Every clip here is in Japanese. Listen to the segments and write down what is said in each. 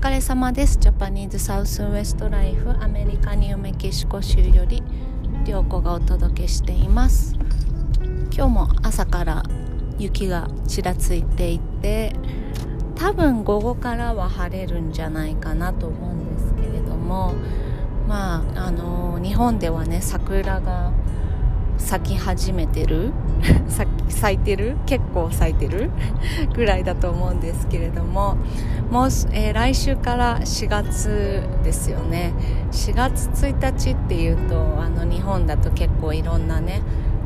疲れ様です。ジャパニーズサウスウエストライフアメリカニューメキシコ州より涼子がお届けしています。今日も朝から雪がちらついていて多分午後からは晴れるんじゃないかなと思うんですけれどもまああの日本ではね桜が咲き始めてる 咲いてる？結構咲いてる？ぐらいだと思うんですけれどももう、えー、来週から4月ですよね。4月1日っていうとあの日本だと結構いろんなね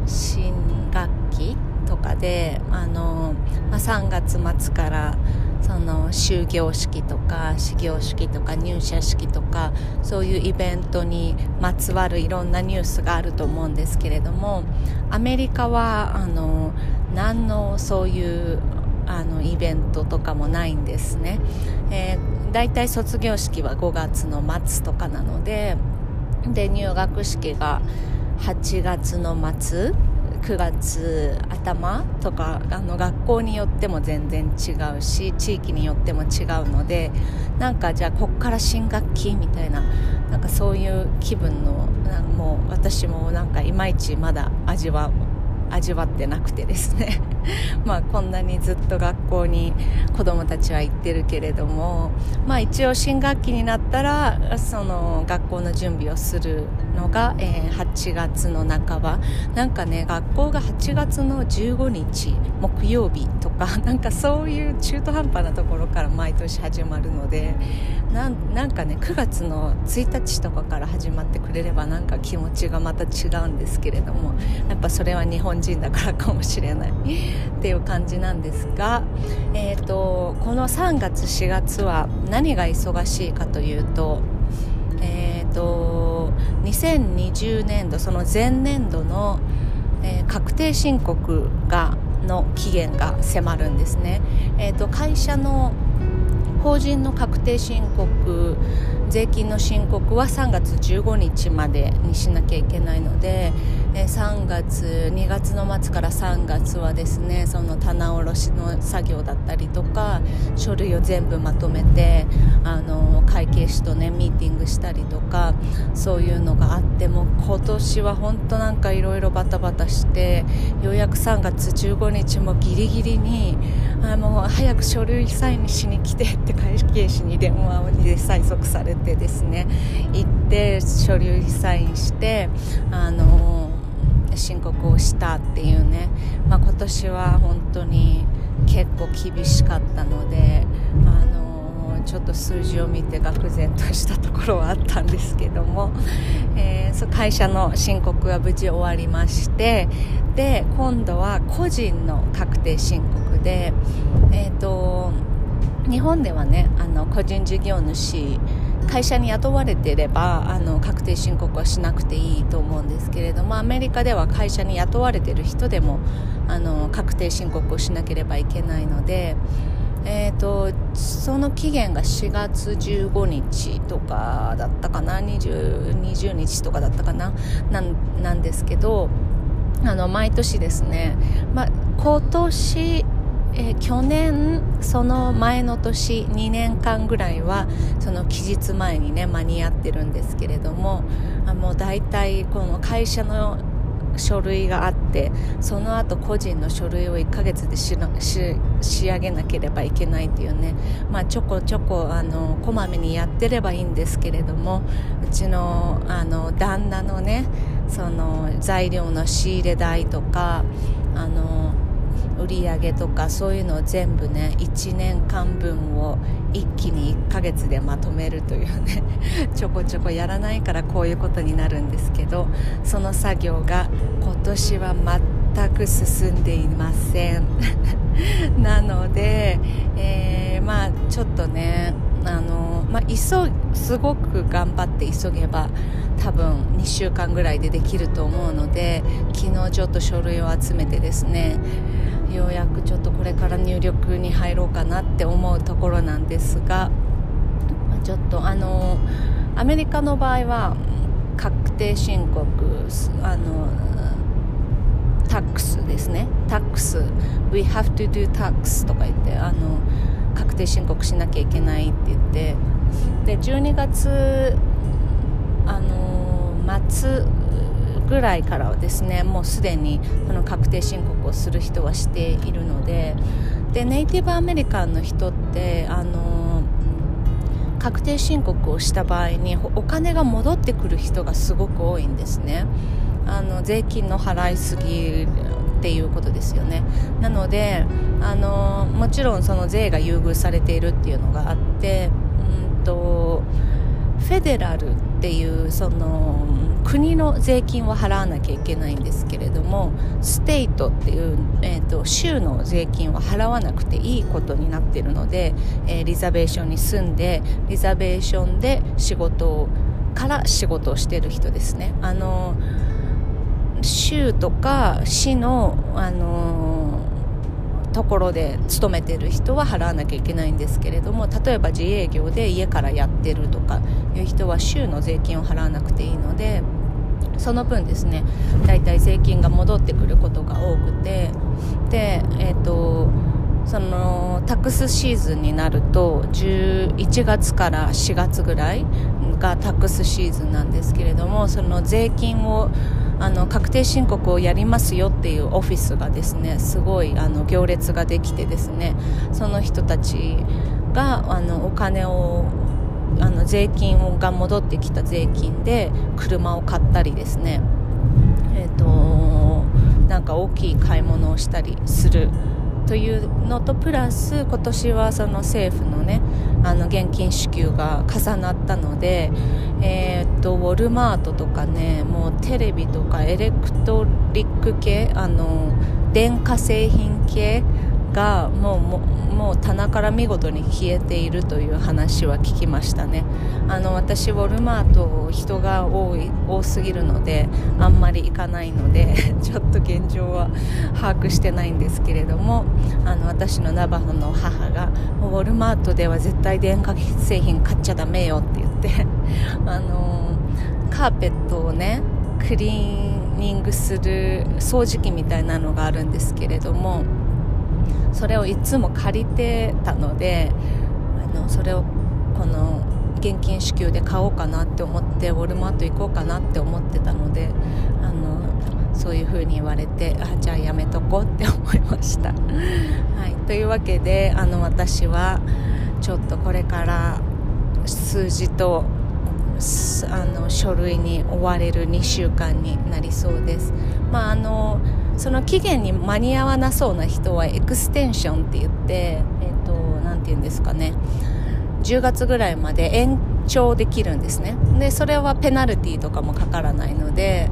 新学期とかであの、まあ、3月末からその終業式とか始業式とか入社式とかそういうイベントにまつわるいろんなニュースがあると思うんですけれどもアメリカはあの何のそういうあのイベントとかもないんですね、えー、だいたい卒業式は5月の末とかなのでで入学式が8月の末9月頭とかあの学校によっても全然違うし地域によっても違うのでなんかじゃあこっから新学期みたいななんかそういう気分のなんもう私もなんかいまいちまだ味は味わってなくてですね。まあこんなにずっと学校に子供たちは行ってるけれどもまあ一応新学期になったらその学校の準備をするのが、えー、8月の半ば。なんかね学校が8月の15日木曜日とか なんかそういう中途半端なところから毎年始まるのでなんかね9月の1日とかから始まってくれればなんか気持ちがまた違うんですけれどもやっぱそれは日本人だからかもしれない。っていう感じなんですが、えーと、この3月4月は何が忙しいかというと,、えーと、2020年度その前年度の、えー、確定申告がの期限が迫るんですね、えーと会社の法人の確定申告税金の申告は3月15日までにしなきゃいけないので3月2月の末から3月はですねその棚卸しの作業だったりとか書類を全部まとめてあの会計士とねミーティングしたりとかそういうのがあっても今年は本当なんかいろいろバタバタしてようやく3月15日もギリギリにあもう早く書類サインしに来てって会計士に電話で催促されてですね行って書類サインしてあの申告をしたっていうね、まあ、今年は本当に結構厳しかったのであのちょっと数字を見て愕然としたところはあったんですけども、えー、会社の申告は無事終わりましてで今度は個人の確定申告で、えーと、日本ではねあの個人事業主会社に雇われていればあの確定申告はしなくていいと思うんですけれどもアメリカでは会社に雇われている人でもあの確定申告をしなければいけないので、えーと、その期限が4月15日とかだったかな 20, 20日とかだったかななんですけどあの毎年ですね、ま、今年えー、去年その前の年2年間ぐらいはその期日前にね間に合ってるんですけれどもあもう大体この会社の書類があってその後個人の書類を1ヶ月で仕上げなければいけないというね、まあ、ちょこちょこあのこまめにやってればいいんですけれどもうちのあの旦那のねその材料の仕入れ代とかあの売り上げとかそういうのを全部ね1年間分を一気に1ヶ月でまとめるというね ちょこちょこやらないからこういうことになるんですけどその作業が今年は全く進んでいません。なので、えー、まあちょっとねあの、まあ、急すごく頑張って急げば多分2週間ぐらいでできると思うので昨日ちょっと書類を集めてですねようやくちょっとこれから入力に入ろうかなって思うところなんですがちょっとあのアメリカの場合は確定申告あのタックスですね。タックス。We have to do tax とか言ってあの確定申告しなきゃいけないって言ってで12月あの末ぐらいからはですねもうすでにその確定申告をする人はしているのででネイティブアメリカンの人ってあの確定申告をした場合にお金が戻ってくる人がすごく多いんですね。あの税金の払いすぎっていうことですよね。なのであのもちろんその税が優遇されているっていうのがあってうんとフェデラルっていうその国の税金を払わなきゃいけないんですけれどもステイトっていう、えーと、州の税金は払わなくていいことになっているので、えー、リザベーションに住んでリザベーションで仕事から仕事をしている人ですね。あの州とか市のあのところで勤めてる人は払わなきゃいけないんですけれども例えば自営業で家からやってるとかいう人は州の税金を払わなくていいのでその分ですねだいたい税金が戻ってくることが多くてでえっ、ー、とそのタックスシーズンになると11月から4月ぐらいがタックスシーズンなんですけれどもその税金をあの確定申告をやりますよっていうオフィスがですねすごいあの行列ができてですねその人たちがあのお金をあの税金が戻ってきた税金で車を買ったりですね。え、ー、となんか大きい買い物をしたりするというのとプラス今年はその政府のねあの現金支給が重なったので、えー、っとウォルマートとかねもうテレビとかエレクトリック系あの電化製品系がもうもう棚から見事に消えているという話は聞きましたね。あの私ウォルマート人が多い多すぎるのであんまり行かないので ちょっと現状は把握してないんですけれどもあの私のナバホの母がウォルマートでは絶対電化製品買っちゃダメよって言って あのカーペットをねクリーニングする掃除機みたいなのがあるんですけれどもそれをいつも借りてたのであのそれをこの現金支給で買おうかなって思ってウォルマート行こうかなって思ってたのであのそういう風に言われてあじゃあやめとこうって思いました。はい、というわけであの私はちょっとこれから数字とあの書類に追われる2週間になりそうです。まああのその期限に間に合わなそうな人はエクステンションって言って、えーと、なて言うんですかね。10月ぐらいまで延長できるんですね。でそれはペナルティとかもかからないので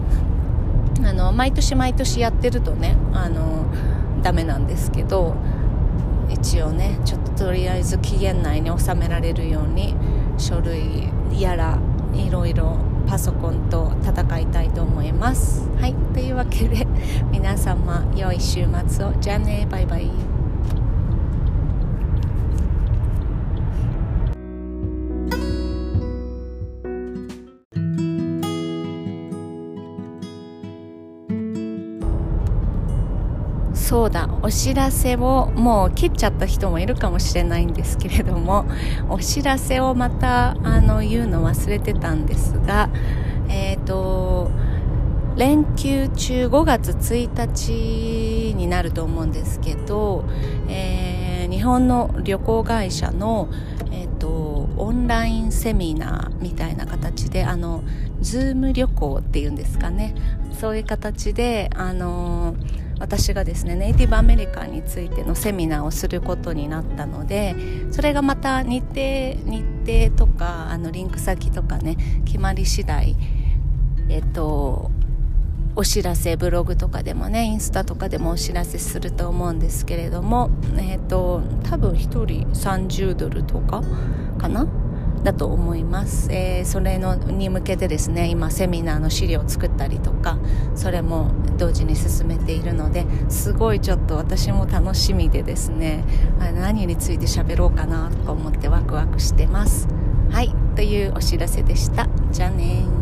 あの毎年毎年やってるとねあのダメなんですけど一応ねちょっととりあえず期限内に収められるように書類やらいろいろパソコンと戦いたいと思います。はい。というわけで皆様良い週末を。じゃあね。バイバイ。そうだお知らせをもう切っちゃった人もいるかもしれないんですけれども お知らせをまたあの言うの忘れてたんですがえっ、ー、と連休中5月1日になると思うんですけど、えー、日本の旅行会社の、えーと、オンラインセミナーみたいな形であのズーム旅行っていうんですかね。そういう形であのー私がですねネイティブアメリカンについてのセミナーをすることになったのでそれがまた日程日程とかあのリンク先とかね決まり次第えっとお知らせブログとかでもねインスタとかでもお知らせすると思うんですけれどもえっと多分1人30ドルとかかなだと思います、えー、それのに向けてですね今セミナーの資料を作ったりとかそれも同時に進めているのですごいちょっと私も楽しみでですね何について喋ろうかなとか思ってワクワクしてます。はいというお知らせでした。じゃあね